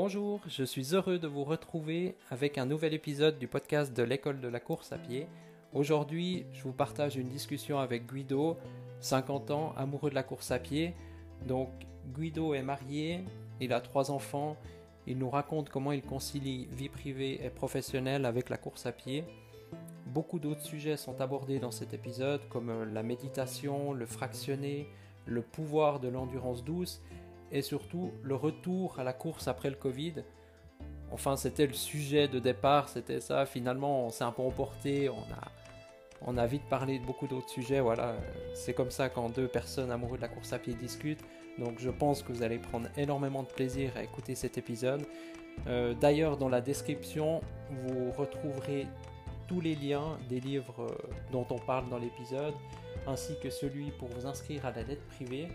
Bonjour, je suis heureux de vous retrouver avec un nouvel épisode du podcast de l'école de la course à pied. Aujourd'hui, je vous partage une discussion avec Guido, 50 ans, amoureux de la course à pied. Donc, Guido est marié, il a trois enfants, il nous raconte comment il concilie vie privée et professionnelle avec la course à pied. Beaucoup d'autres sujets sont abordés dans cet épisode, comme la méditation, le fractionné, le pouvoir de l'endurance douce et surtout le retour à la course après le Covid. Enfin, c'était le sujet de départ, c'était ça. Finalement, on s'est un peu emporté, on a, on a vite parlé de beaucoup d'autres sujets. Voilà, c'est comme ça quand deux personnes amoureuses de la course à pied discutent. Donc, je pense que vous allez prendre énormément de plaisir à écouter cet épisode. Euh, d'ailleurs, dans la description, vous retrouverez tous les liens des livres euh, dont on parle dans l'épisode, ainsi que celui pour vous inscrire à la lettre privée.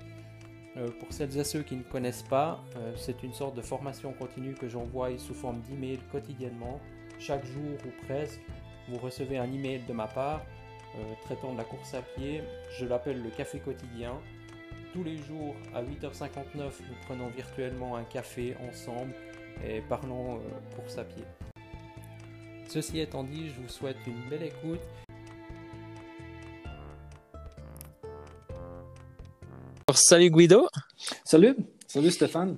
Euh, pour celles et ceux qui ne connaissent pas, euh, c'est une sorte de formation continue que j'envoie sous forme d'email quotidiennement. Chaque jour ou presque, vous recevez un email de ma part euh, traitant de la course à pied. Je l'appelle le café quotidien. Tous les jours à 8h59, nous prenons virtuellement un café ensemble et parlons course à pied. Ceci étant dit, je vous souhaite une belle écoute salut Guido. Salut, salut Stéphane.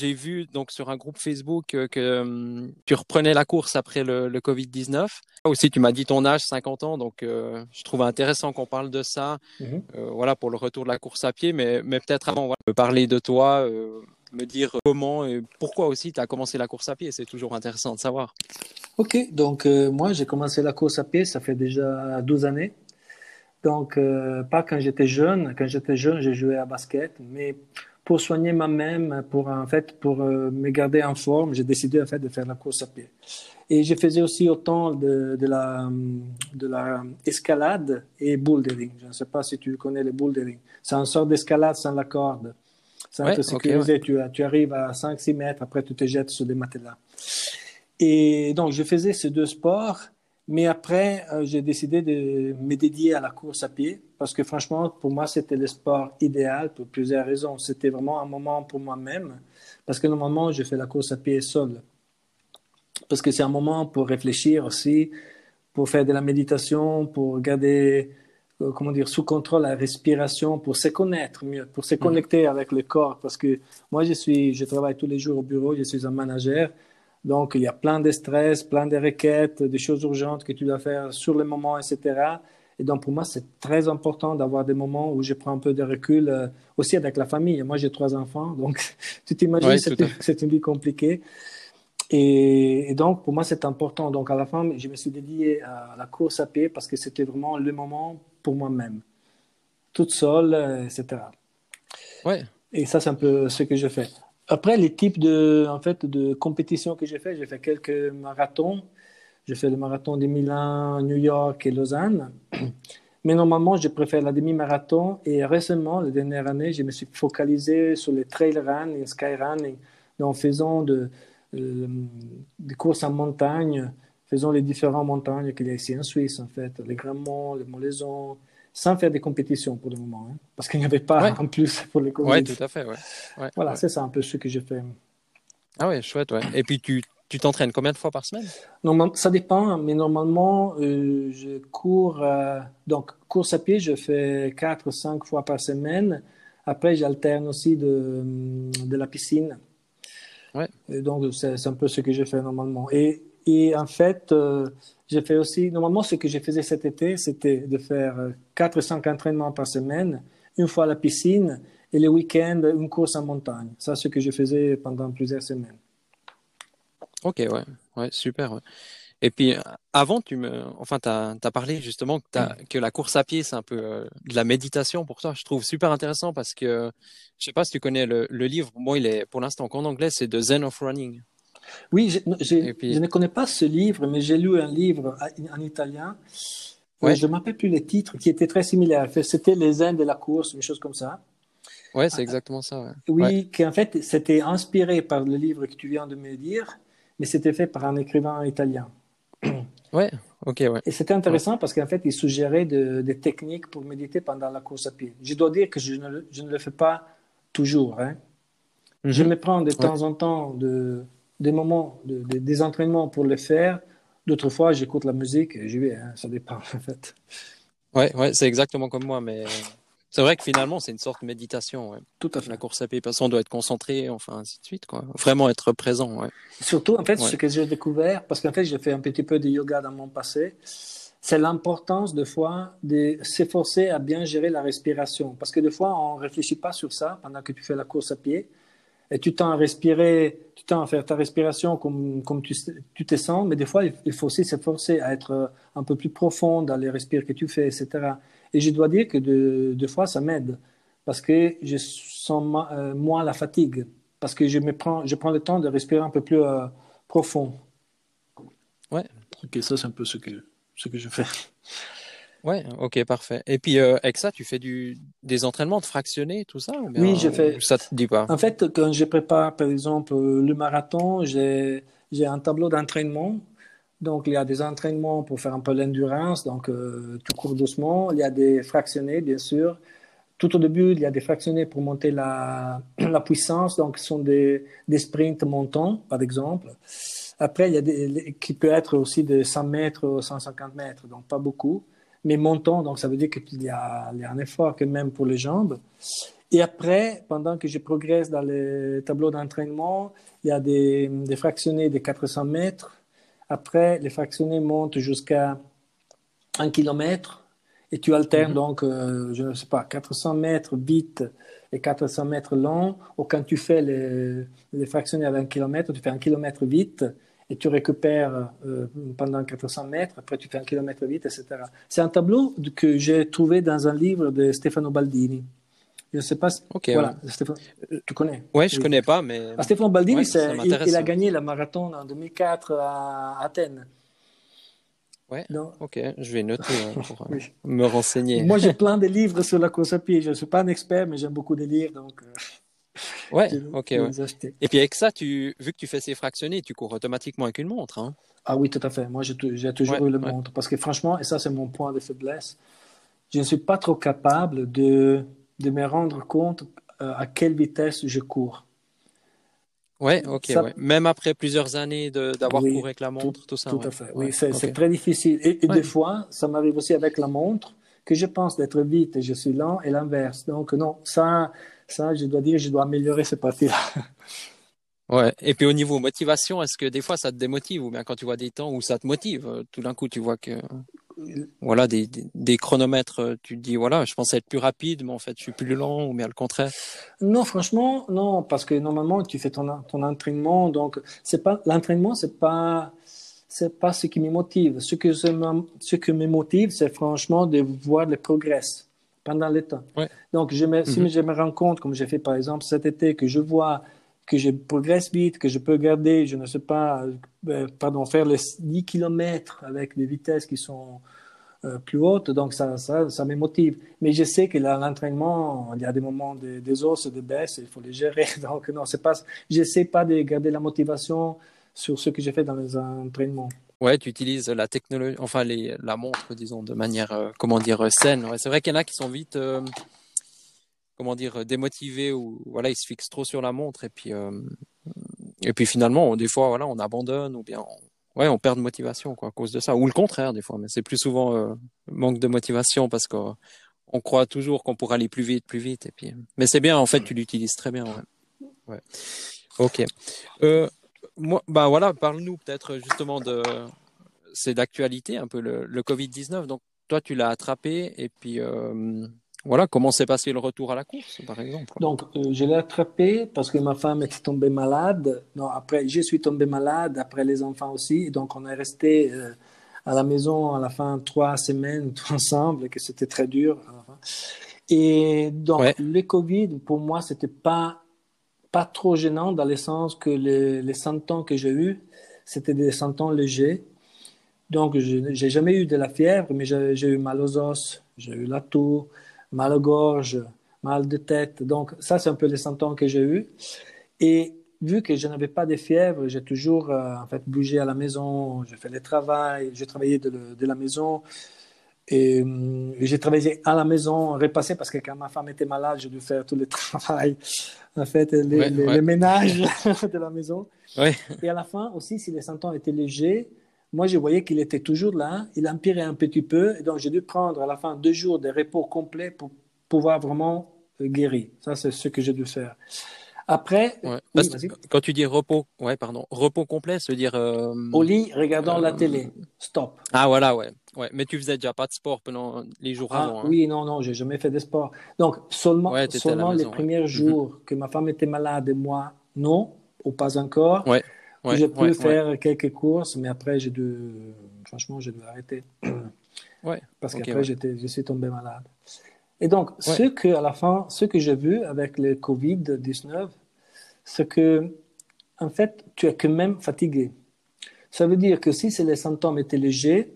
J'ai vu donc sur un groupe Facebook euh, que, hum, tu reprenais la course après le, Covid-19. Aussi, tu m'as dit ton âge, 50 ans, donc euh, je trouve intéressant qu'on parle de ça. Mhm. Euh, voilà pour le retour de la course à pied, mais, mais peut-être avant, voilà, parler de toi, me dire comment et pourquoi aussi tu as commencé la course à pied. C'est toujours intéressant de savoir. Ok, donc moi j'ai commencé la course à pied, ça fait déjà 12 années. Donc, euh, pas quand j'étais jeune. Quand j'étais jeune, j'ai joué à basket, mais pour soigner ma-même, pour en fait, pour euh, me garder en forme, j'ai décidé en fait de faire la course à pied. Et je faisais aussi autant de, de la de la escalade et bouldering. Je ne sais pas si tu connais le bouldering. C'est une sorte d'escalade sans la corde. Un peu sécurisé. tu, tu, arrives à 5-6 mètres, après tu te jettes sur des matelas. Et donc, je faisais ces deux sports mais après, euh, j'ai décidé de me dédier à la course à pied parce que franchement, pour moi, c'était le sport idéal pour plusieurs raisons. C'était vraiment un moment pour moi-même parce que normalement, je fais la course à pied seul. Parce que c'est un moment pour réfléchir aussi, pour faire de la méditation, pour garder, euh, comment dire, sous contrôle la respiration, pour se connaître mieux, pour se mhm. connecter avec le corps. Parce que moi, je suis, je travaille tous les jours au bureau, je suis un manager. Donc, il y a plein de stress, plein de requêtes, des choses urgentes que tu dois faire sur le moment, etc. Et donc, pour moi, c'est très important d'avoir des moments où je prends un peu de recul, euh, aussi avec la famille. Moi, j'ai trois enfants, donc tu t'imagines, c'est une vie compliquée. Et, donc, pour moi, c'est important. Donc, à la fin, je me suis dédié à la course à pied parce que c'était vraiment le moment pour moi-même, toute seule, euh, etc. Ouais. Et ça, c'est un peu ce que je fais. Après, les types de, en fait, de compétitions que j'ai fait, j'ai fait quelques marathons. J'ai fait le marathon de Milan, New York et Lausanne. Mais normalement, je préfère la demi-marathon. Et récemment, les dernières années, je me suis focalisé sur les trail run et sky running. Donc, faisant euh, des courses en montagne, faisant les différentes montagnes qu'il y a ici en Suisse, en fait, les Grands Monts, les Molaisons, sans faire des compétitions pour le moment, hein, parce qu'il n'y avait pas en plus pour les compétitions. Oui, tout à fait. Ouais. voilà, c'est ça un peu ce que j'ai fait. Ah ouais, chouette, ouais. Et puis tu tu t'entraînes combien de fois par semaine? Normalement, ça dépend, mais normalement, euh, je cours, euh, donc course à pied, je fais 4 ou 5 fois par semaine. Après, j'alterne aussi de, de la piscine. Ouais. Et donc, c'est un peu ce que je fais normalement. Et, et en fait, euh, j'ai fait aussi, normalement, ce que je faisais cet été, c'était de faire 4 ou 5 entraînements par semaine, une fois à la piscine et le week-end, une course en montagne. Ça, c'est ce que je faisais pendant plusieurs semaines. Ok, ouais, ouais super. Ouais. Et puis, avant, tu me, enfin, tu as, parlé justement que, as, que, la course à pied, c'est un peu euh, de la méditation pour toi. Je trouve super intéressant parce que, je sais pas si tu connais le, le livre, moi, il est pour l'instant qu'en anglais, c'est The Zen of Running. Oui, je, je, ne connais pas ce livre, mais j'ai lu un livre en italien. Ouais. Je ne m'appelle plus les titres, qui était très similaire. C'était Les Zen de la course, une chose comme ça. Ouais, c'est exactement ça. Ouais. Oui, qui en fait, c'était inspiré par le livre que tu viens de me dire, mais c'était fait par un écrivain italien. Ouais, ok, ouais. Et c'était intéressant parce qu'en fait, il suggérait des techniques pour méditer pendant la course à pied. Je dois dire que je ne, je ne le fais pas toujours. Hein. Je me prends de temps en temps de, des moments, de, des entraînements pour le faire. D'autres fois, j'écoute la musique et j'y vais. Hein. Ça dépend, en fait. Ouais, ouais c'est exactement comme moi, mais c'est vrai que finalement, c'est une sorte de méditation. Ouais. Tout à fait. La course à pied, parce qu'on doit être concentré, enfin, ainsi de suite, quoi. Vraiment être présent, ouais. Surtout, en fait, ce que j'ai découvert, parce qu'en fait, j'ai fait un petit peu de yoga dans mon passé, c'est l'importance, de fois, de s'efforcer à bien gérer la respiration. Parce que des fois, on ne réfléchit pas sur ça pendant que tu fais la course à pied. Et tu tends à respirer, tu tends à faire ta respiration comme, comme tu, tu te sens, mais des fois, il faut aussi s'efforcer à être un peu plus profond dans les respires que tu fais, etc. Et je dois dire que de, deux fois, ça m'aide parce que je sens euh, moins la fatigue, parce que je, me prends, je prends le temps de respirer un peu plus euh, profond. Ouais. Ok, ça, c'est un peu ce que, ce que je fais. Ouais, ok, parfait. Et puis, euh, avec ça, tu fais du, des entraînements de fractionnés, tout ça Oui, je fais. Ça te dit pas? En fait, quand je prépare, par exemple, le marathon, j'ai un tableau d'entraînement donc, il y a des entraînements pour faire un peu l'endurance, donc euh, tu cours doucement. Il y a des fractionnés, bien sûr. Tout au début, il y a des fractionnés pour monter la, la puissance, donc ce sont des, des sprints montants, par exemple. Après, il y a des qui peut être aussi de 100 mètres ou 150 mètres, donc pas beaucoup, mais montants, donc ça veut dire qu'il y a, il y a un effort quand même pour les jambes. Et après, pendant que je progresse dans les tableaux d'entraînement, il y a des, des fractionnés de 400 mètres, après, les fractionnés montent jusqu'à un kilomètre et tu alternes mhm. donc, euh, je ne sais pas, 400 mètres vite et 400 mètres long. Ou quand tu fais les, les fractionnés à 1 kilomètre, tu fais un kilomètre vite et tu récupères euh, pendant 400 mètres. Après, tu fais un kilomètre vite, etc. C'est un tableau que j'ai trouvé dans un livre de Stefano Baldini. Je ne sais pas. Si... voilà, tu connais? Ouais, je ne connais pas, mais. Ah, Stéphane Baldini, il, a gagné la marathon en 2004 à Athènes. Ouais. Ok, je vais noter hein, pour euh, me renseigner. Moi, j'ai plein de livres sur la course à pied. Je ne suis pas un expert, mais j'aime beaucoup de lire, donc. Ouais, ok. Ouais. Et puis avec ça, tu, vu que tu fais ces fractionnés, tu cours automatiquement avec une montre. Hein. Ah oui, tout à fait. Moi, j'ai toujours eu la montre. Parce que franchement, et ça, c'est mon point de faiblesse, je ne suis pas trop capable de de me rendre compte euh, à quelle vitesse je cours. Ouais, ok. Même après plusieurs années d'avoir couru avec la montre, tout, ça. Tout à fait. Oui, c'est très difficile. Et, des fois, ça m'arrive aussi avec la montre que je pense d'être vite et je suis lent et l'inverse. Donc non, ça, ça, je dois dire, je dois améliorer cette partie-là. Ouais. Et puis au niveau motivation, est-ce que des fois ça te démotive ou bien quand tu vois des temps où ça te motive, euh, tout d'un coup tu vois que voilà, des, des, chronomètres, euh, tu te dis, voilà, je pensais être plus rapide, mais en fait, je suis plus lent, ou bien le contraire? Non, franchement, non, parce que normalement, tu fais ton, ton entraînement, donc c'est pas l'entraînement, c'est pas c'est pas ce qui me motive. Ce que ce qui me motive, c'est franchement de voir le progrès pendant le temps. Donc, je me, si mhm. je me rends compte, comme j'ai fait par exemple cet été, que je vois que je progresse vite, que je peux garder, je ne sais pas, euh, pardon, faire les 10 km avec des vitesses qui sont euh, plus hautes, donc ça, ça, ça me motive. Mais je sais que l'entraînement, il y a des moments des os, des baisses, il faut les gérer. Donc non, c'est pas, j'essaie pas de garder la motivation sur ce que j'ai fait dans les entraînements. Ouais, tu utilises la technologie, enfin les, la montre, disons, de manière, euh, comment dire, saine. Ouais, c'est vrai qu'il y en a qui sont vite comment dire, euh, démotivé ou voilà, il se fixe trop sur la montre et puis euh, et puis finalement, des fois, voilà, on abandonne ou bien on, ouais, on perd de motivation quoi à cause de ça ou le contraire des fois, mais c'est plus souvent euh, manque de motivation parce qu'on on croit toujours qu'on pourra aller plus vite, plus vite et puis mais c'est bien en fait, tu l'utilises très bien. Ouais. ouais. Ok. Euh, moi, bah voilà, parle-nous peut-être justement de c'est d'actualité un peu le, le Covid 19. Donc toi, tu l'as attrapé et puis voilà, comment s'est passé le retour à la course, par exemple? Donc, euh, je l'ai attrapé parce que ma femme était tombée malade. Non, après, je suis tombé malade, après les enfants aussi. Donc, on est resté euh, à la maison à la fin trois semaines ensemble, que c'était très dur. Et donc, le Covid, pour moi, c'était pas pas trop gênant dans le sens que les, les que j'ai eus, c'était des symptômes légers. Donc, je n'ai jamais eu de la fièvre, mais j'ai eu mal aux os, j'ai eu la toux, mal à gorge, mal de tête. Donc, ça, c'est un peu les symptômes que j'ai eus. Et vu que je n'avais pas de fièvre, j'ai toujours euh, en fait bougé à la maison, j'ai fait le travail, j'ai travaillé de, la maison. Et, euh, j'ai travaillé à la maison, repassé, parce que quand ma femme était malade, j'ai dû faire tout le travail, en fait, les, les, ménages de la maison. Et à la fin aussi, si les symptômes étaient légers, moi, je voyais qu'il était toujours là. Il empirait un petit peu. Et donc, j'ai dû prendre à la fin deux jours de repos complet pour pouvoir vraiment euh, guérir. Ça, c'est ce que j'ai dû faire. Après, quand tu dis repos, ouais, pardon, repos complet, se dire euh, au lit, regardant la télé, stop. Ah voilà, ouais, ouais. Mais tu faisais déjà pas de sport pendant les jours ah, avant. Hein. Oui, non, non, j'ai jamais fait de sport. Donc seulement, seulement les premiers mhm. jours que ma femme était malade et moi, non, ou pas encore. Ouais. j'ai pu faire quelques courses, mais après j'ai dû, franchement, j'ai dû arrêter. Ouais. Parce qu'après j'étais, je suis tombé malade. Et donc, ce que, à la fin, ce que j'ai vu avec le Covid-19, c'est que, en fait, tu es quand même fatigué. Ça veut dire que si les symptômes étaient légers,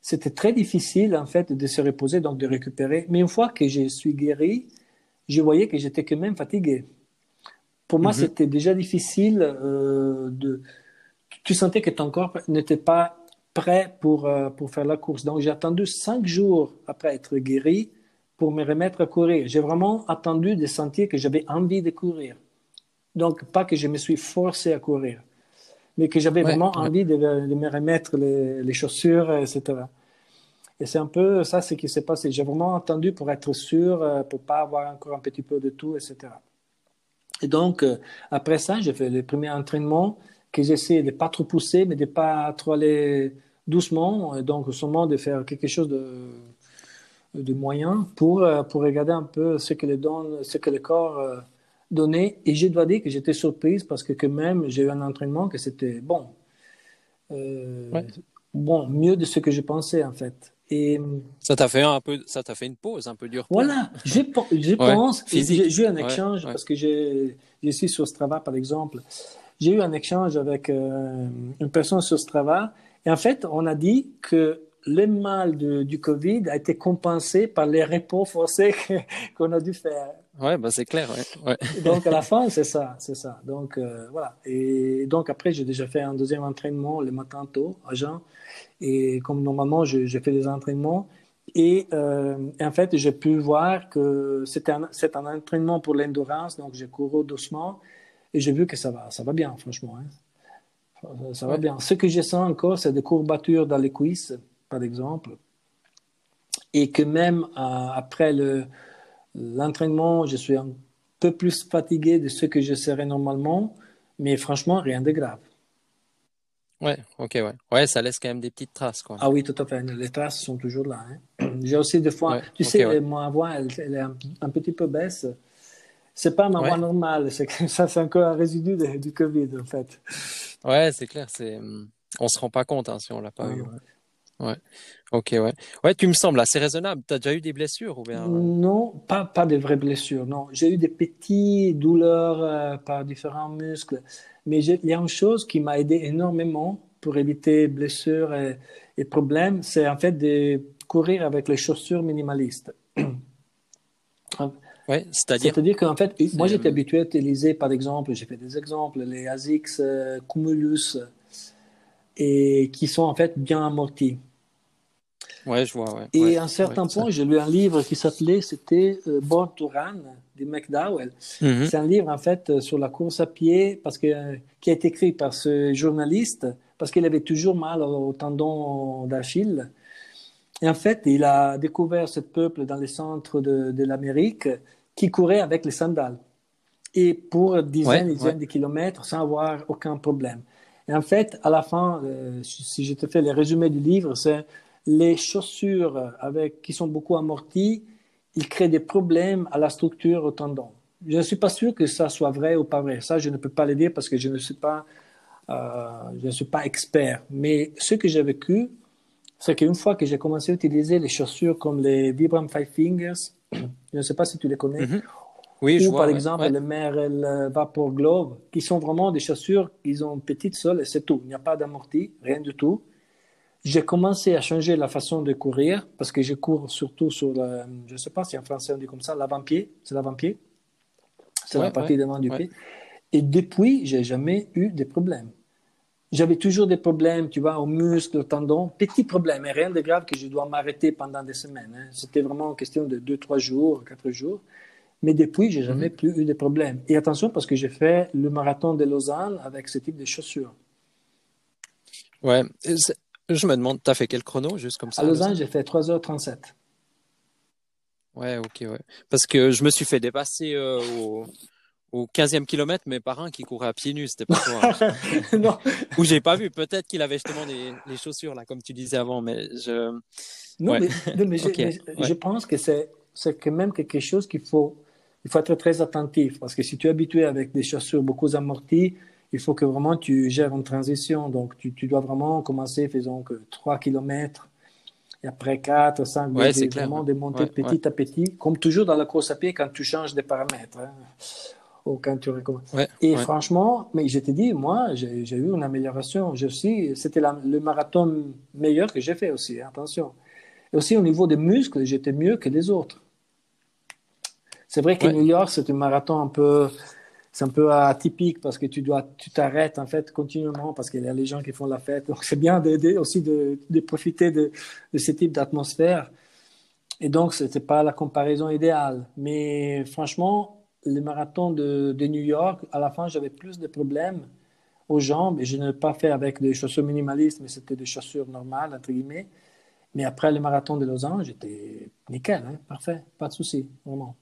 c'était très difficile, en fait, de se reposer, donc de récupérer. Mais une fois que je suis guéri, je voyais que j'étais quand même fatigué. Pour moi, mhm. c'était déjà difficile euh, de... Tu sentais que ton corps n'était pas prêt pour, euh, pour faire la course. Donc, j'ai attendu cinq jours après être guéri pour me remettre à courir. J'ai vraiment attendu de sentir que j'avais envie de courir. Donc, pas que je me suis forcé à courir, mais que j'avais vraiment envie de, me remettre les, chaussures, etc. Et c'est un peu ça ce qui s'est passé. J'ai vraiment attendu pour être sûr, euh, pour pas avoir encore un petit peu de tout, etc. Et donc, euh, après ça, j'ai fait les premiers entraînements que j'essayais de pas trop pousser, mais de pas trop aller doucement. Et donc, seulement de faire quelque chose de de moyens pour, euh, pour regarder un peu ce que le, don, ce que le corps euh, donnait. Et je dois dire que j'étais surprise parce que quand même, j'ai eu un entraînement que c'était bon. Euh, bon, mieux de ce que je pensais en fait. Et ça t'a fait un peu, ça t'a fait une pause un peu dure. Voilà, je, je pense. J'ai eu un échange parce que j'ai, je suis sur Strava par exemple. J'ai eu un échange avec une personne sur Strava et en fait, on a dit que le mal du Covid a été compensé par les repos forcés qu'on a dû faire. Ouais, bah c'est clair. Ouais. donc à la fin, c'est ça, c'est ça. Donc euh, voilà. Et donc après, j'ai déjà fait un deuxième entraînement le matin tôt à Jean. Et comme normalement, j'ai fait des entraînements. Et, euh, en fait, j'ai pu voir que c'était un, un, entraînement pour l'endurance. Donc j'ai couru doucement et j'ai vu que ça va, ça va bien, franchement. Hein. Ça, va bien. Ce que je sens encore, c'est des courbatures dans les cuisses par exemple, et que même euh, après l'entraînement, je suis un peu plus fatigué de ce que je serais normalement, mais franchement, rien de grave. Ouais, ok, ouais. Ouais, ça laisse quand même des petites traces, quoi. Ah oui, tout à fait. Les traces sont toujours là. Hein. J'ai aussi des fois, tu sais, ma voix, elle, est un, petit peu baisse. C'est pas ma voix normale, c'est ça, c'est encore un résidu du Covid, en fait. Ouais, c'est clair, c'est, on se rend pas compte hein, si on l'a pas eu. Ouais. Ok, ouais. Ouais, tu me sembles assez raisonnable. Tu as déjà eu des blessures ou bien... Euh? Non, pas, pas de vraies blessures, non. J'ai eu des petites douleurs euh, par différents muscles. Mais il y a une chose qui m'a aidé énormément pour éviter blessures et, et problèmes, c'est en fait de courir avec les chaussures minimalistes. Ouais, c'est-à-dire? C'est-à-dire qu'en fait, moi j'étais habitué à utiliser, par exemple, j'ai fait des exemples, les ASICS euh, Cumulus, et qui sont en fait bien amortis. Ouais, je vois. Ouais. Et à un certain point, j'ai lu un livre qui s'appelait, c'était euh, Born to Run de McDowell. Mhm. C'est un livre en fait euh, sur la course à pied parce que qui a été écrit par ce journaliste parce qu'il avait toujours mal au tendon d'Achille. Et en fait, il a découvert ce peuple dans les centres de, de l'Amérique qui courait avec les sandales et pour dizaines et dizaines de kilomètres sans avoir aucun problème. Et en fait, à la fin, euh, si je te fais le résumé du livre, c'est les chaussures avec, qui sont beaucoup amorties, ils créent des problèmes à la structure au tendon. Je ne suis pas sûr que ça soit vrai ou pas vrai. Ça, je ne peux pas le dire parce que je ne suis pas, euh, je ne suis pas expert. Mais ce que j'ai vécu, c'est qu'une fois que j'ai commencé à utiliser les chaussures comme les Vibram Five Fingers, je ne sais pas si tu les connais, mhm. oui, ou par exemple les Merrell Vapor Glove, qui sont vraiment des chaussures, ils ont une petite sole et c'est tout. Il n'y a pas d'amorti, rien du tout j'ai commencé à changer la façon de courir parce que je cours surtout sur, le, je ne sais pas si en français on dit comme ça, l'avant-pied. C'est l'avant-pied. C'est la partie devant du pied. Et depuis, j'ai jamais eu de problème. j'avais toujours des problèmes, tu vois, aux muscles, aux tendons. Petits problèmes, mais rien de grave que je dois m'arrêter pendant des semaines. Hein. C'était vraiment une question de deux, trois jours, quatre jours. Mais depuis, j'ai jamais mhm. plus eu de problèmes. Et attention, parce que j'ai fait le marathon de Lausanne avec ce type de chaussures. Ouais. Je me demande, tu as fait quel chrono, juste comme ça À Lausanne, j'ai fait 3h37. Ouais, ok, ouais. Parce que je me suis fait dépasser euh, au, au 15e kilomètre, mais par un qui courait à pieds nus, c'était pas toi. Hein. non. Ou j'ai pas vu, peut-être qu'il avait justement des, les chaussures, là, comme tu disais avant, mais je. Non, mais, je, pense que c'est, c'est quand même quelque chose qu'il faut, il faut être très attentif, parce que si tu es habitué avec des chaussures beaucoup amorties, il faut que vraiment tu gères une transition. Donc, tu, tu dois vraiment commencer, faisons que 3 km, et après 4, 5, ouais, c'est vraiment de monter petit à petit, comme toujours dans la course à pied quand tu changes des paramètres. Hein quand tu recommences. et franchement, mais je te dis, moi, j'ai eu une amélioration. C'était le marathon meilleur que j'ai fait aussi, hein, attention. Et aussi au niveau des muscles, j'étais mieux que les autres. C'est vrai que New York, c'est un marathon un peu, c'est un peu atypique parce que tu dois, tu t'arrêtes en fait continuellement parce qu'il y a les gens qui font la fête. Donc c'est bien d'aider aussi de, profiter de, de ce type d'atmosphère. Et donc c'était pas la comparaison idéale. Mais franchement, le marathon de, de, New York, à la fin, j'avais plus de problèmes aux jambes et je ne l'ai pas fait avec des chaussures minimalistes, mais c'était des chaussures normales, entre guillemets. Mais après le marathon de Lausanne, j'étais nickel, hein, parfait, pas de souci, vraiment.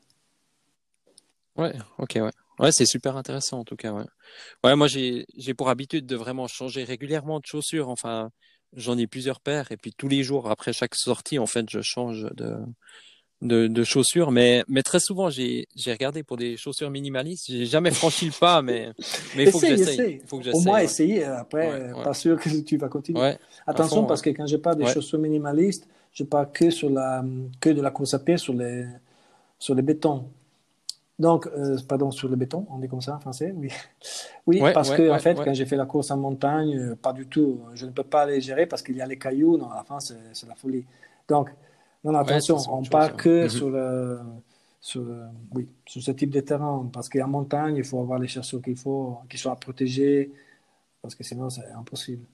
Ouais, ok, ouais. Ouais, c'est super intéressant en tout cas, ouais. Ouais, moi j'ai pour habitude de vraiment changer régulièrement de chaussures. Enfin, j'en ai plusieurs paires et puis tous les jours après chaque sortie, en fait, je change de, de, de, chaussures, mais, mais très souvent j'ai regardé pour des chaussures minimalistes. J'ai jamais franchi le pas, mais mais il faut que j'essaye. Au moins essayer. Après, pas sûr que tu vas continuer. Attention parce que quand je parle des chaussures minimalistes, je parle que sur la que de la course à pied sur les sur les bétons. Donc, euh, pardon, sur le béton, on dit comme ça en français, oui. Oui, parce que en fait, quand j'ai fait la course en montagne, euh, pas du tout, je ne peux pas les gérer parce qu'il y a les cailloux, non, à la fin, c'est la folie. Donc, non, attention, on ne parle que mhm. sur, le, sur, oui, sur ce type de terrain. Parce qu'en montagne, il faut avoir les chaussures qu'il faut, qui soient protégées, parce que sinon, c'est impossible.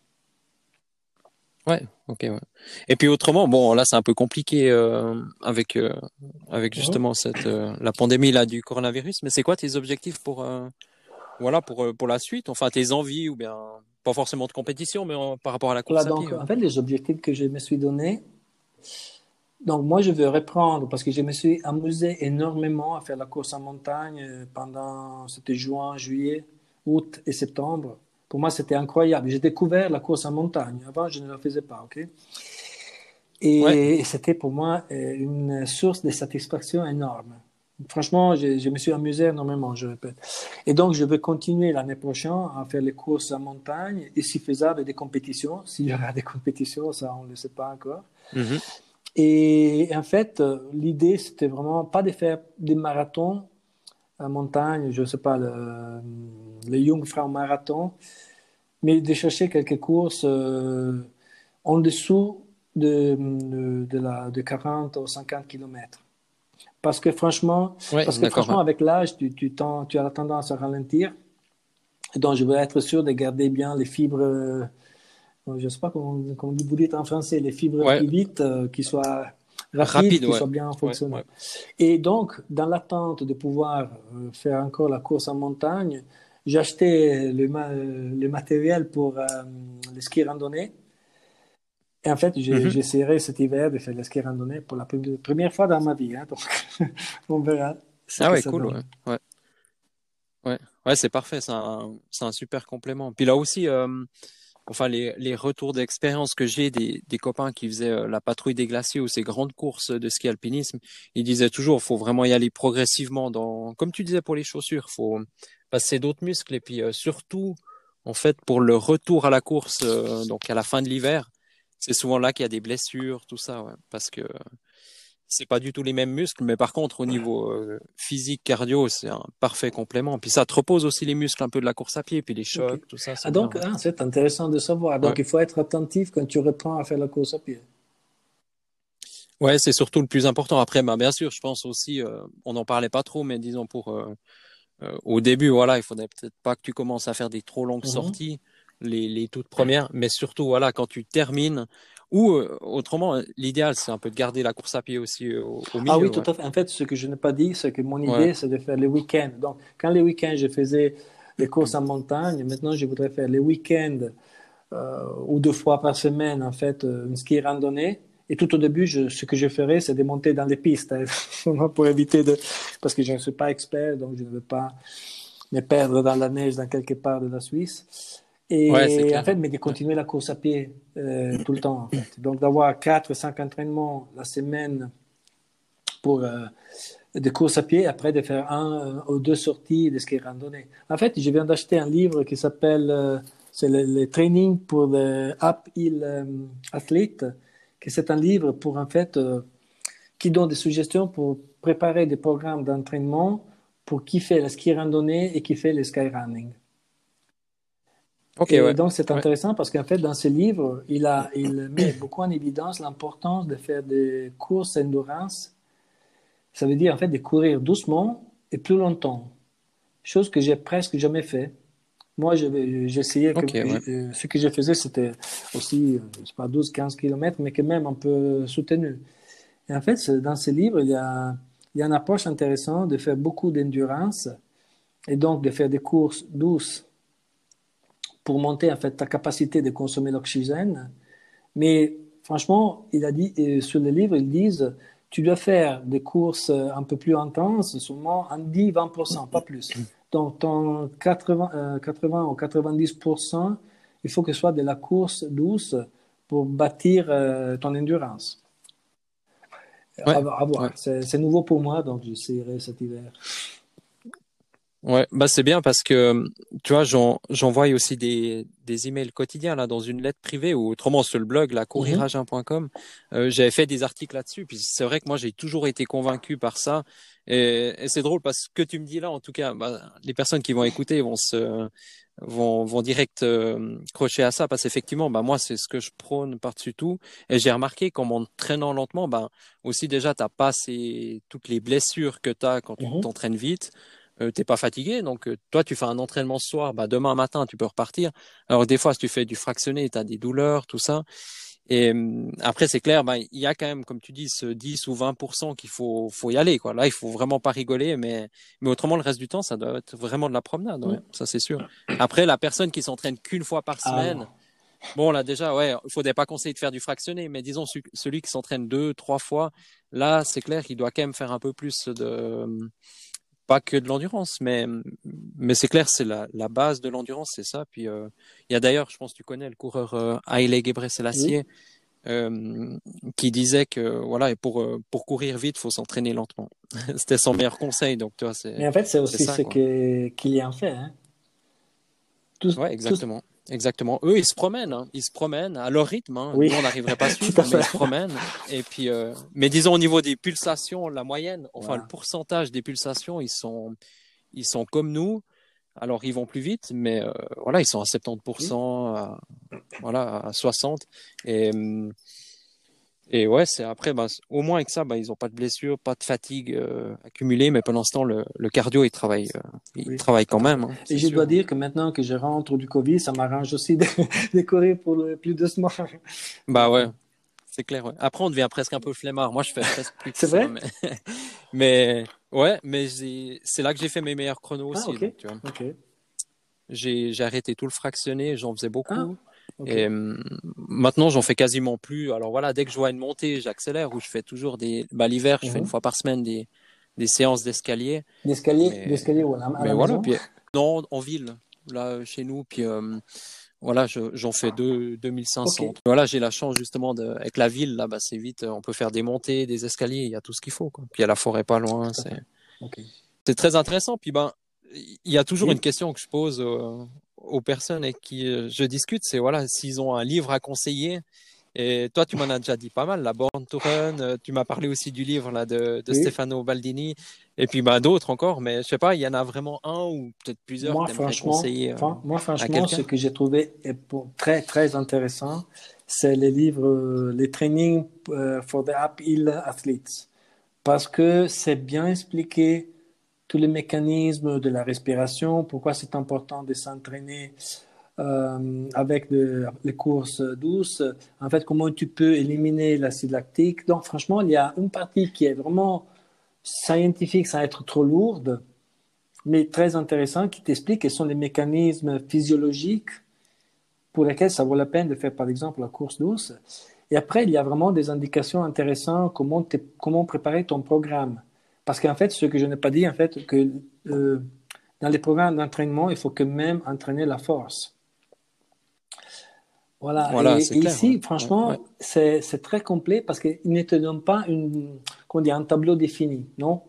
Ouais, ok, ouais. Et puis autrement, bon, là, c'est un peu compliqué euh, avec, euh, avec justement cette, euh, la pandémie là, du coronavirus. Mais c'est quoi tes objectifs pour, voilà, pour, pour la suite? Enfin, tes envies ou bien, pas forcément de compétition, mais par rapport à la course à donc, En fait, les objectifs que je me suis donnés, donc moi, je veux reprendre parce que je me suis amusé énormément à faire la course en montagne pendant, c'était juin, juillet, août et septembre. Pour moi, c'était incroyable. J'ai découvert la course en montagne. Avant, je ne la faisais pas, ok? Et c'était pour moi euh, une source de satisfaction énorme. Franchement, je, je, me suis amusé énormément, je répète. Et donc, je veux continuer l'année prochaine à faire les courses en montagne et si faisable des compétitions. S'il y aura des compétitions, ça, on ne le sait pas encore. Mm-hmm. Et en fait, euh, l'idée, c'était vraiment pas de faire des marathons montagne, je ne sais pas, le, le Jungfrau Marathon, mais de chercher quelques courses euh, en dessous de, de, la, de 40 ou 50 km. Parce que franchement, parce que franchement avec l'âge, tu, tu, tu as la tendance à ralentir. Donc, je veux être sûr de garder bien les fibres je ne sais pas comment, vous dites en français, les fibres ouais. vite, euh, qui soient rapides, qui soient bien fonctionnelles. Et donc, dans l'attente de pouvoir euh, faire encore la course en montagne, j'ai acheté le, le, matériel pour euh, le ski randonnée. Et en fait, j'ai mm cet hiver de faire le ski randonnée pour la première fois dans ma vie. Hein, donc, on verra. Ah ouais, cool. Ouais. Ouais, ouais. c'est parfait. C'est un, un, super complément. Puis là aussi, enfin les, les retours d'expérience que j'ai des, des copains qui faisaient euh, la patrouille des glaciers ou ces grandes courses de ski alpinisme, ils disaient toujours faut vraiment y aller progressivement dans comme tu disais pour les chaussures, faut passer d'autres muscles et puis euh, surtout en fait pour le retour à la course euh, donc à la fin de l'hiver, c'est souvent là qu'il y a des blessures, tout ça ouais, parce que c'est pas du tout les mêmes muscles, mais par contre au niveau euh, physique, cardio, c'est un parfait complément. Puis ça te repose aussi les muscles un peu de la course à pied, puis les chocs, tout ça. Ah donc ah, c'est intéressant de savoir. Donc il faut être attentif quand tu reprends à faire la course à pied. Ouais, c'est surtout le plus important. Après, bah, bien sûr, je pense aussi, euh, on n'en parlait pas trop, mais disons pour euh, au début, voilà, il faudrait peut-être pas que tu commences à faire des trop longues mhm. sorties les, les toutes premières, mais surtout, voilà, quand tu termines, ou euh, autrement, l'idéal, c'est un peu de garder la course à pied aussi euh, au, au, milieu. Ah oui, tout à fait. En fait, ce que je n'ai pas dit, c'est que mon idée, ouais. c'est de faire les week-ends. Donc, quand les week-ends, je faisais les courses en montagne, maintenant, je voudrais faire les week-ends euh, ou deux fois par semaine, en fait, une ski randonnée. Et tout au début, je, ce que je ferais, c'est de monter dans les pistes, hein, pour éviter de... Parce que je ne suis pas expert, donc je ne veux pas me perdre dans la neige dans quelque part de la Suisse. Et ouais, en fait, mais de continuer la course à pied euh, tout le temps. En fait. Donc d'avoir 4 5 entraînements la semaine pour euh, des courses à pied, après de faire un ou deux sorties de ski randonnée. En fait, je viens d'acheter un livre qui s'appelle euh, c'est le, le, training pour le uphill euh, athlete, que c'est un livre pour en fait euh, qui donne des suggestions pour préparer des programmes d'entraînement pour qui fait le ski randonnée et qui fait le skyrunning. Okay, et ouais. donc c'est intéressant ouais. parce qu'en fait dans ce livre il a il met beaucoup en évidence l'importance de faire des courses endurance ça veut dire en fait de courir doucement et plus longtemps chose que j'ai presque jamais fait moi j'essayais okay, ouais. ce que je faisais c'était aussi je sais pas 12 15 km mais quand même un peu soutenu et en fait dans ce livre il y a il y a une approche intéressante de faire beaucoup d'endurance et donc de faire des courses douces pour monter en fait ta capacité de consommer l'oxygène. Mais franchement, il a dit et sur le livre, ils disent tu dois faire des courses un peu plus intenses, seulement en 10-20%, pas plus. Donc, ton 80, euh, 80 ou 90%, il faut que ce soit de la course douce pour bâtir euh, ton endurance. Ouais, à, à voir. Ouais. C'est nouveau pour moi, donc j'essaierai cet hiver. Ouais, bah c'est bien parce que tu vois, j'envoie aussi des, des emails quotidiens là dans une lettre privée ou autrement sur le blog la couriragin.com. Euh, J'avais fait des articles là-dessus. Puis c'est vrai que moi j'ai toujours été convaincu par ça. Et, et c'est drôle parce que tu me dis là, en tout cas, bah, les personnes qui vont écouter vont se vont vont direct euh, crocher à ça parce qu'effectivement, bah moi c'est ce que je prône par-dessus tout. Et j'ai remarqué qu'en m'entraînant lentement, bah aussi déjà t'as pas ces toutes les blessures que t'as quand tu t'entraînes vite euh, t'es pas fatigué, donc euh, toi tu fais un entraînement ce soir, bah demain matin tu peux repartir. Alors des fois si tu fais du fractionné, tu as des douleurs, tout ça. Et euh, après c'est clair, bah il y a quand même comme tu dis ce 10 ou 20% qu'il faut faut y aller quoi. Là il faut vraiment pas rigoler, mais mais autrement le reste du temps ça doit être vraiment de la promenade, ouais, ça c'est sûr. Après la personne qui s'entraîne qu'une fois par semaine. Ah. Bon, là, déjà, ouais, il faudrait pas conseiller de faire du fractionné, mais disons, celui qui s'entraîne deux, trois fois, là, c'est clair qu'il doit quand même faire un peu plus de, pas que de l'endurance, mais, mais c'est clair, c'est la, la base de l'endurance, c'est ça. Puis euh, il y a d'ailleurs, je pense que tu connais le coureur euh, Haile Gebrselassie, oui. euh, qui disait que voilà, pour, pour courir vite, faut s'entraîner lentement. C'était son meilleur conseil. Donc, tu vois, c'est. Mais en fait, c'est aussi ça, ce que Kylian fait. Hein. Tout, ouais, exactement. Tout... Exactement. Eux, ils se promènent, hein. ils se promènent à leur rythme. Hein. Oui. Nous, on n'arriverait pas à suivre, mais ils se promènent. Et puis, euh... mais disons au niveau des pulsations, la moyenne, enfin le pourcentage des pulsations, ils sont, ils sont comme nous. Alors, ils vont plus vite, mais euh, voilà, ils sont à 70%, à, voilà, à 60. Et et ouais, c'est après, bah, au moins avec ça, bah, ils n'ont pas de blessures, pas de fatigue euh, accumulée, mais pendant ce temps, le, le cardio, il travaille, euh, il oui. travaille quand même. Hein, et je sûr. dois dire que maintenant que je rentre du Covid, ça m'arrange aussi de, de, courir pour le plus doucement. Bah ouais, c'est clair. Ouais. Après, on devient presque un peu flemmard. Moi, je fais presque plus. c'est vrai? Mais, mais, ouais, mais c'est là que j'ai fait mes meilleurs chronos ah, aussi. Okay. J'ai arrêté tout le fractionné, j'en faisais beaucoup. Ah. Okay. Et euh, maintenant, j'en fais quasiment plus. Alors voilà, dès que je vois une montée, j'accélère ou je fais toujours des. Bah, l'hiver, je mm -hmm. fais une fois par semaine des, des séances d'escalier. D'escalier, d'escalier, voilà. Mais voilà, puis, non, en ville, là, chez nous. Puis euh, voilà, j'en fais deux, 2500. Okay. Voilà, j'ai la chance justement de, avec la ville, là, bah, c'est vite. On peut faire des montées, des escaliers, il y a tout ce qu'il faut. Quoi. Puis il y a la forêt pas loin. C'est okay. très intéressant. Puis ben, il y a toujours oui. une question que je pose euh, aux personnes avec qui euh, je discute, c'est voilà, s'ils ont un livre à conseiller. Et toi, tu m'en as déjà dit pas mal, la Born to Run. Euh, tu m'as parlé aussi du livre là de, de oui. Stefano Baldini, et puis bah, d'autres encore. Mais je sais pas, il y en a vraiment un ou peut-être plusieurs. Moi, franchement, conseiller, euh, moi, franchement, ce que j'ai trouvé très très intéressant, c'est les livres, les trainings for the uphill athletes, parce que c'est bien expliqué tous les mécanismes de la respiration, pourquoi c'est important de s'entraîner euh, avec les courses douces, en fait, comment tu peux éliminer l'acide lactique. Donc, franchement, il y a une partie qui est vraiment scientifique sans être trop lourde, mais très intéressante, qui t'explique quels sont les mécanismes physiologiques pour lesquels ça vaut la peine de faire, par exemple, la course douce. Et après, il y a vraiment des indications intéressantes, comment, comment préparer ton programme. Parce qu'en fait, ce que je n'ai pas dit, en fait, que euh, dans les programmes d'entraînement, il faut que même entraîner la force. Voilà, et, ici, franchement, c'est très complet parce qu'il ne te donne pas une, un tableau défini, non?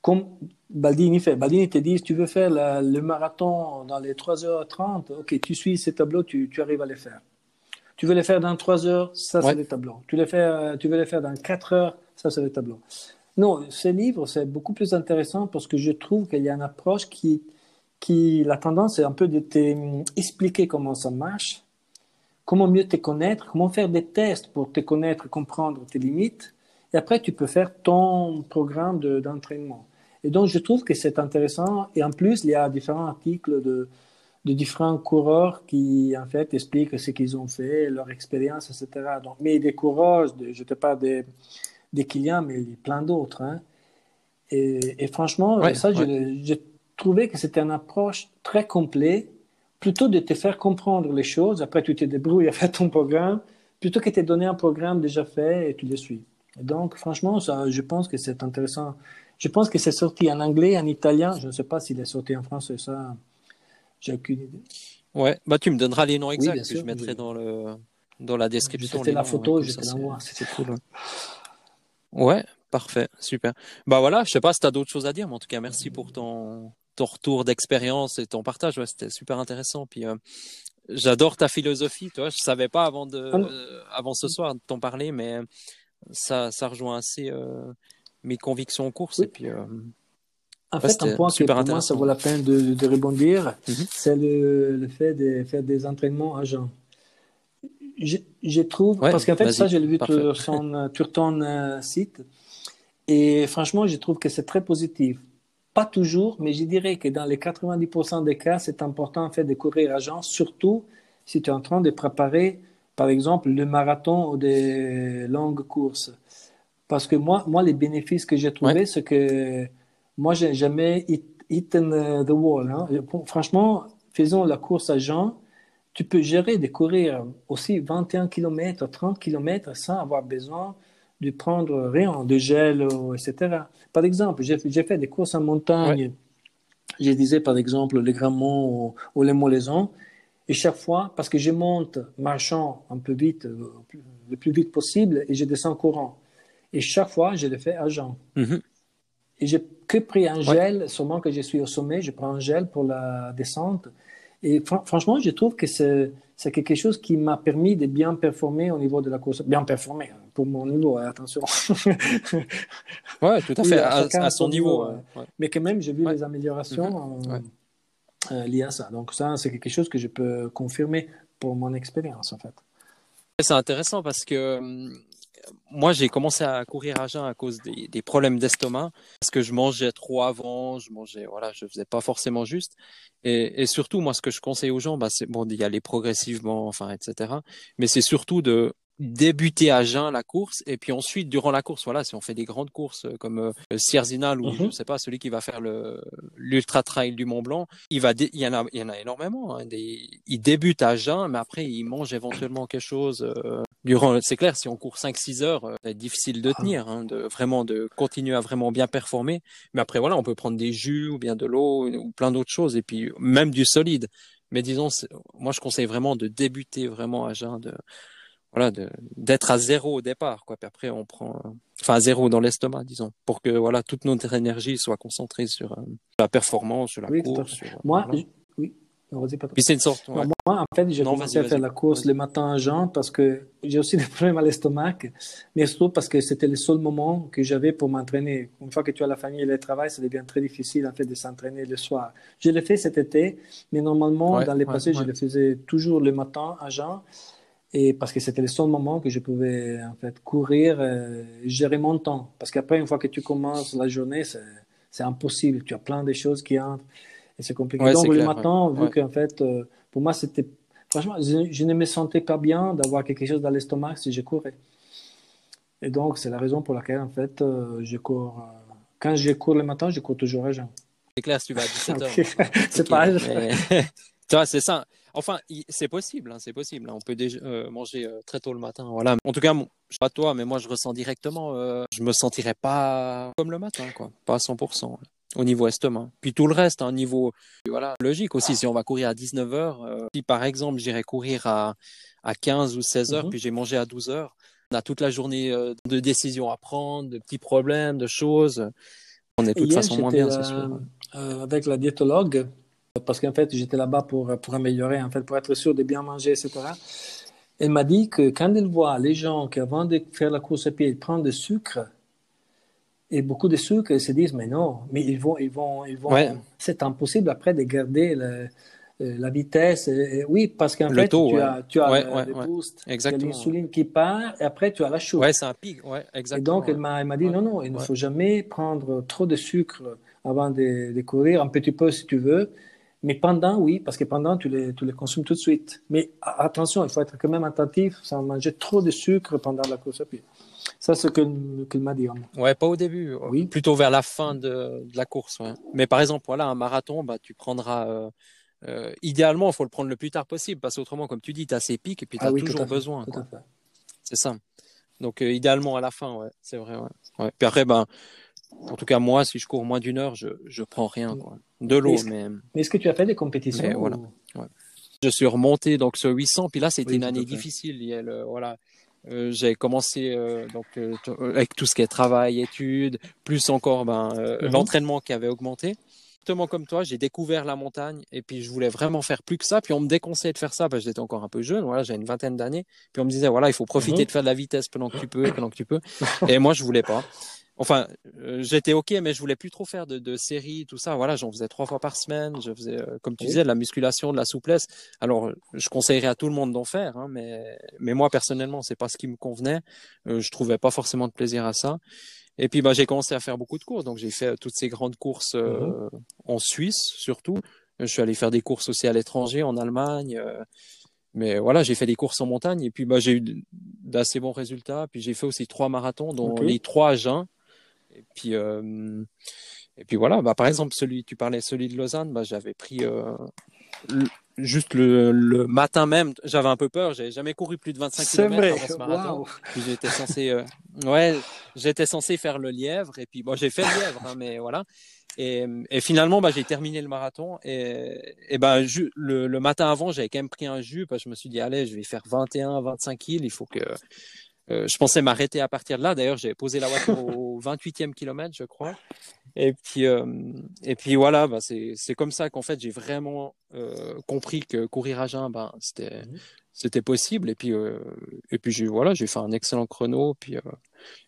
Comme Baldini fait. Baldini te dit, si tu veux faire le marathon dans les 3h30, ok, tu suis ces tableaux, tu, tu arrives à les faire. Tu veux les faire dans 3 heures, ça c'est le tableau. Tu, les fais, tu veux les faire dans 4 heures, ça c'est le tableau. Non, ce livre, c'est beaucoup plus intéressant parce que je trouve qu'il y a une approche qui, qui, la tendance est un peu de t'expliquer comment ça marche, comment mieux te connaître, comment faire des tests pour te connaître, comprendre tes limites. Et après, tu peux faire ton programme d'entraînement. et donc, je trouve que c'est intéressant. Et en plus, il y a différents articles de, de différents coureurs qui, en fait, expliquent ce qu'ils ont fait, leur expérience, etc. Donc, mais des coureurs, je ne te parle des, des clients, mais plein d'autres. Hein. Et, franchement, ça, j'ai trouvé que c'était une approche très complète plutôt de te faire comprendre les choses, après tu te débrouilles à faire ton programme, plutôt que de te donner un programme déjà fait et tu le suis. donc, franchement, ça, je pense que c'est intéressant. Je pense que c'est sorti en anglais, en italien. Je ne sais pas s'il est sorti en français, ça, j'ai aucune idée. Ouais, bah tu me donneras les noms exacts que je mettrai dans, le, dans la description. C'était la photo, j'étais là voir. C'était cool. Ouais. parfait, super. Bah voilà, je sais pas si tu as d'autres choses à dire, mais en tout cas, merci pour ton, ton retour d'expérience et ton partage. Ouais, c'était super intéressant. Puis euh, j'adore ta philosophie. Toi, je savais pas avant de, euh, avant ce soir de t'en parler, mais ça, ça rejoint assez euh, mes convictions en course. Et puis. En fait, un point que pour moi, ça vaut la peine de, de rebondir, mhm. c'est le, le, fait de faire des entraînements à jeun. Je, trouve, parce qu'en fait, ça, j'ai vu sur, son, sur ton site, et franchement, je trouve que c'est très positif. Pas toujours, mais je dirais que dans les 90% des cas, c'est important en fait de courir à jeun, surtout si tu es en train de préparer, par exemple, le marathon ou des longues courses. Parce que moi, moi les bénéfices que j'ai trouvés, c'est que moi, j'ai jamais eaten the wall. Hein. Franchement, faisons la course à jeun. Tu peux gérer de courir aussi 21 km, 30 km sans avoir besoin de prendre rien, de gel, etc. Par exemple, j'ai fait des courses en montagne. Je disais par exemple les Grands Monts ou, les Molaisons. Et chaque fois, parce que je monte marchant un peu vite, euh, le plus vite possible, et je descends courant. Et chaque fois, je le fais à jean. Mm-hmm. Et j'ai que pris un gel, seulement que je suis au sommet, je prends un gel pour la descente. Et franchement, je trouve que c'est quelque chose qui m'a permis de bien performer au niveau de la course. Bien performer, hein, pour mon niveau, hein, attention. ouais, tout à fait, à, son niveau. Euh, mais quand même, j'ai vu des améliorations mhm. euh, liées à ça. Donc ça, c'est quelque chose que je peux confirmer pour mon expérience, en fait. C'est intéressant parce que hum, moi, j'ai commencé à courir à jeun à cause des, problèmes d'estomac, parce que je mangeais trop avant, je mangeais, voilà, je faisais pas forcément juste. Et, surtout, moi, ce que je conseille aux gens, bah, c'est bon d'y aller progressivement, enfin, etc. Mais c'est surtout de débuter à jeun la course et puis ensuite durant la course voilà si on fait des grandes courses euh, comme euh, Sierzinal ou je mhm. sais pas celui qui va faire le l'ultra trail du Mont Blanc il va il y en a il y en a énormément hein, des... il débute à jeun mais après il mange éventuellement quelque chose euh, durant c'est clair si on court 5 6 heures c'est difficile de ah. tenir hein, de vraiment de continuer à vraiment bien performer mais après voilà on peut prendre des jus ou bien de l'eau ou plein d'autres choses et puis même du solide mais disons moi je conseille vraiment de débuter vraiment à jeun de voilà, d'être à zéro au départ, quoi. Puis après, on prend, enfin, à zéro dans l'estomac, disons, pour que voilà toute notre énergie soit concentrée sur euh, la performance, sur la course. Sur, moi, oui. pas Puis c'est une sorte. Moi, en fait, j'ai commencé à faire la course le matin à jeun parce que j'ai aussi des problèmes à l'estomac, mais surtout parce que c'était le seul moment que j'avais pour m'entraîner. Une fois que tu as la famille et le travail, ça devient très difficile en fait de s'entraîner le soir. Je l'ai fait cet été, mais normalement, dans les passés, je le faisais toujours le matin à jeun. Et parce que c'était le seul moment que je pouvais en fait courir, euh, gérer mon temps. Parce qu'après, une fois que tu commences la journée, c'est impossible. Tu as plein de choses qui entrent et c'est compliqué. Donc le matin, vu qu'en fait, euh, pour moi, c'était. Franchement, je, ne me sentais pas bien d'avoir quelque chose dans l'estomac si je courais. Et donc, c'est la raison pour laquelle, en fait, euh, je cours. Euh, quand je cours le matin, je cours toujours à jeun. C'est clair, si tu vas à 17 h c'est pas. tu vois, c'est ça. Enfin, c'est possible, hein, c'est possible. Hein. On peut déjà euh, manger très tôt le matin. Voilà. En tout cas, je sais pas toi, mais moi, je ressens directement. je me sentirais pas comme le matin, quoi. Pas à 100% au niveau estomac. Puis tout le reste, un hein, niveau voilà, logique aussi. Si on va courir à 19 heures, euh, si par exemple j'irais courir à, à 15 ou 16 heures, mhm. puis j'ai mangé à 12 heures, on a toute la journée euh, de décisions à prendre, de petits problèmes, de choses. On est de toute façon moins bien, sûr. Euh, avec la diétologue, parce qu'en fait j'étais là-bas pour, pour améliorer, en fait, pour être sûr de bien manger, etc. Elle m'a dit que quand elle voit les gens qui avant de faire la course à pied, ils prennent du sucre, et beaucoup de ceux qui se disent, mais non, mais ils vont, ils vont, ils vont. C'est impossible après de garder le, euh, la vitesse. oui, parce qu'en fait, tu, as, tu as le, boost, l'insuline qui part, et après tu as la chute. Ouais, c'est un pic, ouais, exactement. Et donc, elle m'a dit, non, non, il ne faut jamais prendre trop de sucre avant de, de, courir, un petit peu si tu veux. Mais pendant, oui, parce que pendant, tu les, tu les consommes tout de suite. Mais attention, il faut être quand même attentif sans manger trop de sucre pendant la course à pied. Ça, c'est ce qu'il m'a dit. Ouais, pas au début. Oui. Plutôt vers la fin de, de la course. Mais par exemple, voilà, un marathon, bah, tu prendras. Euh, euh, idéalement, il faut le prendre le plus tard possible parce qu'autrement, comme tu dis, tu as ces pics et puis tu as ah toujours besoin. C'est ça. Donc, euh, idéalement à la fin, ouais, c'est vrai. Ouais. Puis après, ben, en tout cas, moi, si je cours moins d'une heure, je ne prends rien. Quoi. De l'eau, mais. Mais est-ce que tu as fait des compétitions voilà. Je suis remonté donc sur 800, puis là, c'était une année difficile. Il y a le, voilà, euh, j'ai commencé euh, donc euh, avec tout ce qui est travail, études, plus encore ben, mhm. l'entraînement qui avait augmenté. Exactement comme toi, j'ai découvert la montagne et puis je voulais vraiment faire plus que ça. Puis on me déconseillait de faire ça parce que j'étais encore un peu jeune. Voilà, j'ai une vingtaine d'années. Puis on me disait voilà, il faut profiter mhm. de faire de la vitesse pendant que tu peux, pendant que tu peux. Et moi, je voulais pas. Enfin, euh, j'étais ok, mais je voulais plus trop faire de, de séries, tout ça. Voilà, j'en faisais trois fois par semaine. Je faisais, euh, comme tu disais, de la musculation, de la souplesse. Alors, je conseillerais à tout le monde d'en faire, hein, mais mais moi personnellement, c'est pas ce qui me convenait. Euh, je trouvais pas forcément de plaisir à ça. Et puis, bah, j'ai commencé à faire beaucoup de courses. Donc, j'ai fait toutes ces grandes courses euh, mhm. en Suisse, surtout. Je suis allé faire des courses aussi à l'étranger, en Allemagne. mais voilà, j'ai fait des courses en montagne et puis bah, j'ai eu d'assez bons résultats. Puis j'ai fait aussi trois marathons, dont les trois à jeun. Et puis, euh, et puis voilà, bah, par exemple, celui, tu parlais, celui de Lausanne, bah, j'avais pris euh, juste le, le, matin même, j'avais un peu peur, j'avais jamais couru plus de 25 km dans ce marathon. Puis j'étais censé, euh, ouais, j'étais censé faire le lièvre, et puis bon, j'ai fait le lièvre, hein, mais voilà. Et, et finalement, bah, j'ai terminé le marathon. Et, et bah, le, le, matin avant, j'avais quand même pris un jus parce que je me suis dit, allez, je vais faire 21, 25 kills. Il faut que, euh, je pensais m'arrêter à partir de là. D'ailleurs, j'ai posé la voiture au 28e kilomètre, je crois. Et puis, euh, et puis voilà, bah, c'est comme ça qu'en fait, j'ai vraiment euh, compris que courir à jeun, bah, c'était mhm. c'était possible. Et puis, euh, et puis voilà, j'ai fait un excellent chrono. Puis, euh,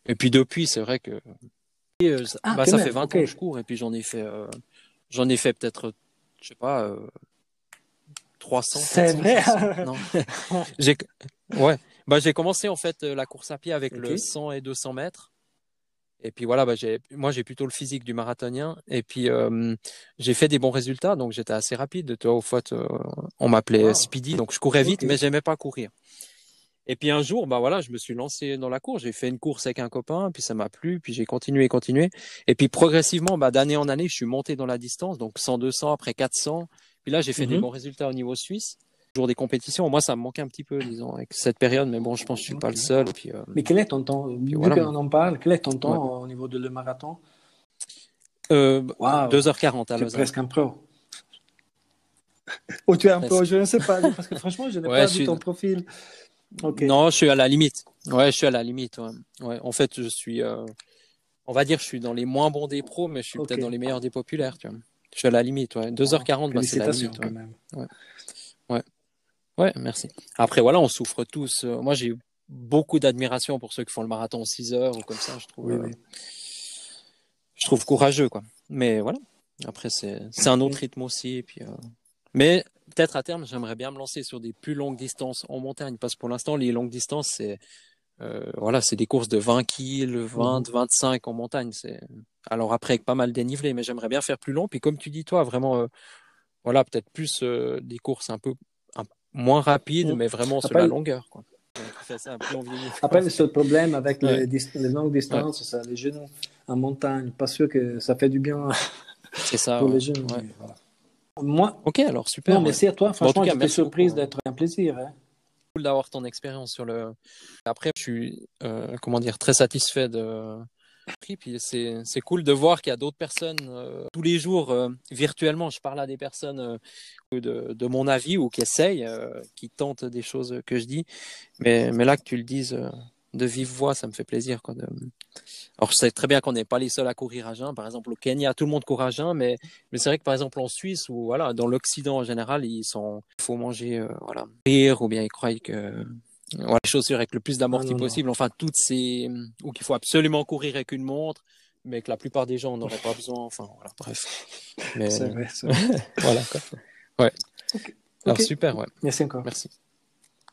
et puis depuis, c'est vrai que ah, bah, ça fait 20 ans que je cours. Et puis j'en ai fait, j'en ai fait peut-être, je sais pas, 300. C'est vrai. non. j'ai ouais. Bah, j'ai commencé en fait euh, la course à pied avec le 100 et 200 mètres. Et puis voilà, bah, moi j'ai plutôt le physique du marathonien. Et puis euh, j'ai fait des bons résultats, donc j'étais assez rapide. Toi, au fait, euh, on m'appelait Speedy, donc je courais vite, mais j'aimais pas courir. Et puis un jour, bah voilà, je me suis lancé dans la course. J'ai fait une course avec un copain, puis ça m'a plu, puis j'ai continué, continué. Et puis progressivement, bah, d'année en année, je suis monté dans la distance, donc 100, 200, après 400. Puis là, j'ai fait des mhm. bons résultats au niveau suisse des compétitions. Moi, ça me manquait un petit peu, disons, avec cette période, mais bon, je pense que je suis pas le seul. Puis, euh, Mais quel est ton temps Vu qu'on en parle, quel est ton temps au niveau de le marathon euh, 2h40 à Tu es presque un pro. Ou tu es un pro, je ne sais pas, parce que franchement, je n'ai pas vu ton profil. Non, je suis à la limite. Ouais, je suis à la limite. Ouais. En fait, je suis, euh, on va dire, je suis dans les moins bons des pros, mais je suis peut-être dans les meilleurs des populaires. Tu vois. Je suis à la limite. Ouais. 2h40, bah, c'est la limite. Quand même. Ouais. Ouais, merci. Après, voilà, on souffre tous. Euh, moi, j'ai beaucoup d'admiration pour ceux qui font le marathon en 6 heures ou comme ça. Je trouve, euh, je trouve courageux, quoi. Mais voilà. Après, c'est un autre rythme aussi. Et puis, euh, Mais peut-être à terme, j'aimerais bien me lancer sur des plus longues distances en montagne parce que pour l'instant, les longues distances, c'est voilà, c'est des courses de 20 kills, 20, 25 en montagne. C'est alors après avec pas mal dénivelé, mais j'aimerais bien faire plus long. Puis comme tu dis toi, vraiment, voilà, peut-être plus des courses un peu moins rapide, mais vraiment sur la longueur. Quoi. Après, le seul problème avec Ouais. les, les longues distances, c'est ça, les genoux en montagne. Pas sûr que ça fait du bien c'est ça. pour ouais. les genoux. Ouais. mais voilà. Moi, Ok, alors super. non, ouais. merci à toi. Franchement, cas, j'étais surprise hein. d'être un plaisir. hein. cool d'avoir ton expérience sur le. Après, je suis euh, comment dire très satisfait de. Puis c'est c'est cool de voir qu'il y a d'autres personnes euh, tous les jours euh, virtuellement. Je parle à des personnes euh, de, de mon avis ou qui essayent, qui tentent des choses que je dis. Mais mais là que tu le dises de vive voix, ça me fait plaisir. Quoi, de... Alors je sais très bien qu'on n'est pas les seuls à courir à jeun. Par exemple au Kenya, tout le monde court à jeun, mais mais c'est vrai que par exemple en Suisse ou voilà dans l'Occident en général, ils sont faut manger voilà rire ou bien ils croient que voilà, les chaussures avec le plus d'amorti Ah, non. possible. Enfin, toutes ces. Ou qu'il faut absolument courir avec une montre, mais que la plupart des gens n'auraient pas besoin. Enfin, voilà, bref. Mais C'est vrai. c'est vrai. voilà, quoi. Ouais. Alors, super, ouais. Merci encore. Merci.